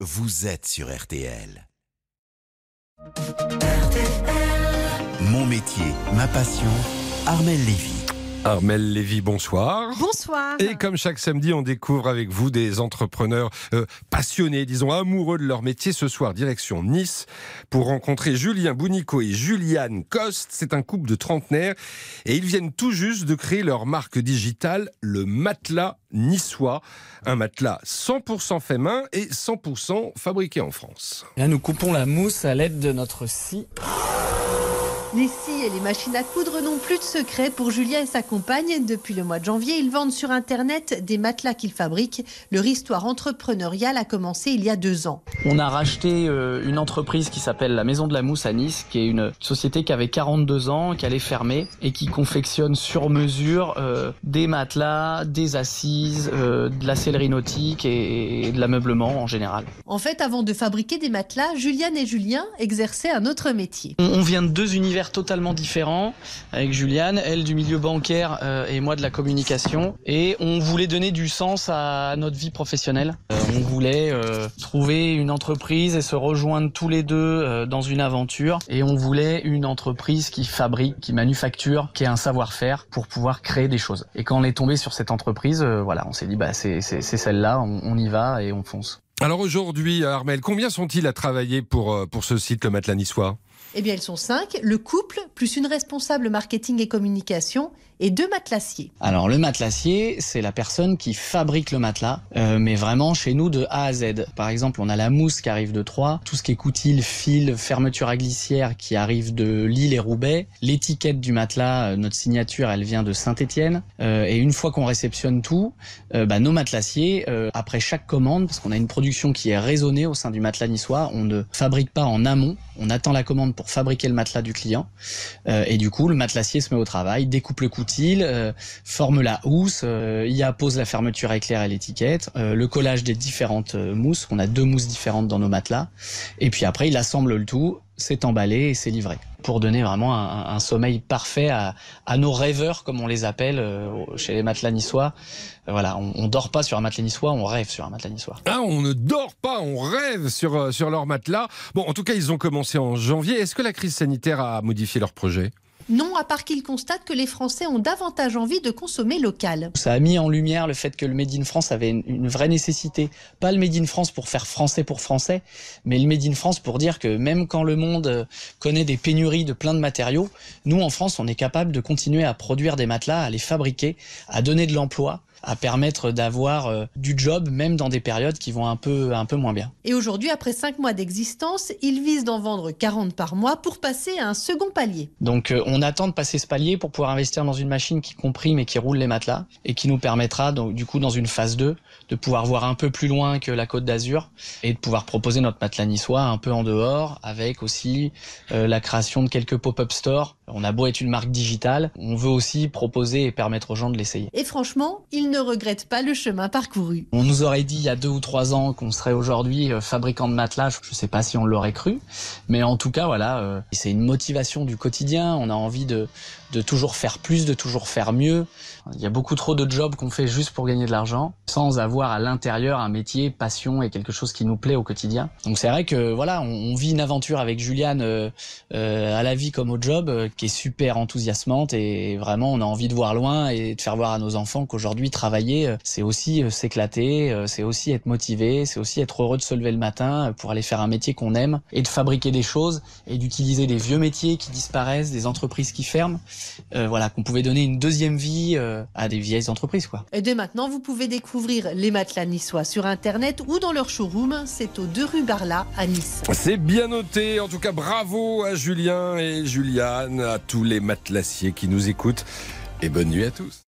vous êtes sur RTL. Mon métier, ma passion, Armel Lévy. Armel Lévy, bonsoir. Bonsoir. Et comme chaque samedi, on découvre avec vous des entrepreneurs euh, passionnés, disons amoureux de leur métier. Ce soir, direction Nice, pour rencontrer Julien Bounico et Juliane Coste. C'est un couple de trentenaires et ils viennent tout juste de créer leur marque digitale, le matelas niçois. Un matelas 100% fait main et 100% fabriqué en France. Là, nous coupons la mousse à l'aide de notre scie. Les scies et les machines à coudre n'ont plus de secret pour Julien et sa compagne. Depuis le mois de janvier, ils vendent sur Internet des matelas qu'ils fabriquent. Leur histoire entrepreneuriale a commencé il y a deux ans. On a racheté euh, une entreprise qui s'appelle la Maison de la Mousse à Nice, qui est une société qui avait 42 ans, qui allait fermer et qui confectionne sur mesure euh, des matelas, des assises, euh, de la sellerie nautique et, de l'ameublement en général. En fait, avant de fabriquer des matelas, Juliane et Julien exerçaient un autre métier. On, on vient de deux univers totalement différents, avec Juliane, elle du milieu bancaire euh, et moi de la communication. Et on voulait donner du sens à notre vie professionnelle. Euh, on voulait euh, trouver une entreprise et se rejoindre tous les deux dans une aventure. Et on voulait une entreprise qui fabrique, qui manufacture, qui a un savoir-faire pour pouvoir créer des choses. Et quand on est tombé sur cette entreprise, voilà, on s'est dit bah c'est celle-là, on, y va et on fonce. Alors aujourd'hui, Armel, combien sont-ils à travailler pour, pour ce site, le matelas niçois Eh bien, ils sont cinq, le couple, plus une responsable marketing et communication et deux matelassiers. Alors le matelassier, c'est la personne qui fabrique le matelas, euh, mais vraiment chez nous de A à Z. Par exemple, on a la mousse qui arrive de Troyes, tout ce qui est coutil, fil, fermeture à glissière qui arrive de Lille et Roubaix. L'étiquette du matelas, euh, notre signature, elle vient de Saint-Étienne. Euh, et une fois qu'on réceptionne tout, bah, nos matelassiers, après chaque commande, parce qu'on a une production qui est raisonnée au sein du matelas niçois, on ne fabrique pas en amont, on attend la commande pour fabriquer le matelas du client. Euh, et du coup, le matelassier se met au travail, découpe le coutil, euh, forme la housse, euh, y appose la fermeture éclair et l'étiquette, le collage des différentes mousses. On a deux mousses différentes dans nos matelas. Et puis après, il assemble le tout, c'est emballé et c'est livré. Pour donner vraiment un, sommeil parfait à, à nos rêveurs, comme on les appelle euh, chez les matelas niçois. Euh, voilà, on, on dort pas sur un matelas niçois, on rêve sur un matelas niçois. Ah, on ne dort pas, on rêve sur, euh, sur leur matelas. Bon, en tout cas, ils ont commencé en janvier. Est-ce que la crise sanitaire a modifié leur projet? Non, à part qu'ils constatent que les Français ont davantage envie de consommer local. Ça a mis en lumière le fait que le Made in France avait une, une vraie nécessité. Pas le Made in France pour faire français pour français, mais le Made in France pour dire que même quand le monde euh, connaît des pénuries de plein de matériaux, nous en France, on est capable de continuer à produire des matelas, à les fabriquer, à donner de l'emploi à permettre d'avoir euh, du job même dans des périodes qui vont un peu un peu moins bien. Et aujourd'hui, après cinq mois d'existence, ils visent d'en vendre 40 par mois pour passer à un second palier. Donc euh, on attend de passer ce palier pour pouvoir investir dans une machine qui comprime et qui roule les matelas et qui nous permettra donc du coup dans une phase 2 de pouvoir voir un peu plus loin que la Côte d'Azur et de pouvoir proposer notre matelas niçois un peu en dehors avec aussi euh, la création de quelques pop-up stores. On a beau être une marque digitale, on veut aussi proposer et permettre aux gens de l'essayer. Et franchement, ils ne regrettent pas le chemin parcouru. On nous aurait dit il y a deux ou trois ans qu'on serait aujourd'hui euh, fabricant de matelas. Je ne sais pas si on l'aurait cru, mais en tout cas, voilà, euh, c'est une motivation du quotidien. On a envie de, de toujours faire plus, de toujours faire mieux. Il y a beaucoup trop de jobs qu'on fait juste pour gagner de l'argent, sans avoir à l'intérieur un métier, passion et quelque chose qui nous plaît au quotidien. Donc c'est vrai que voilà, on, vit une aventure avec Juliane euh, à la vie comme au job, qui est super enthousiasmante et vraiment on a envie de voir loin et de faire voir à nos enfants qu'aujourd'hui travailler, euh, c'est aussi euh, s'éclater, euh, c'est aussi être motivé, c'est aussi être heureux de se lever le matin pour aller faire un métier qu'on aime et de fabriquer des choses et d'utiliser des vieux métiers qui disparaissent, des entreprises qui ferment. Euh, voilà, qu'on pouvait donner une deuxième vie euh, à des vieilles entreprises, quoi. Et dès maintenant, vous pouvez découvrir les matelas niçois sur Internet ou dans leur showroom. C'est aux 2 rue Barla à Nice. C'est bien noté. En tout cas, bravo à Julien et Juliane, à tous les matelassiers qui nous écoutent. Et bonne nuit à tous.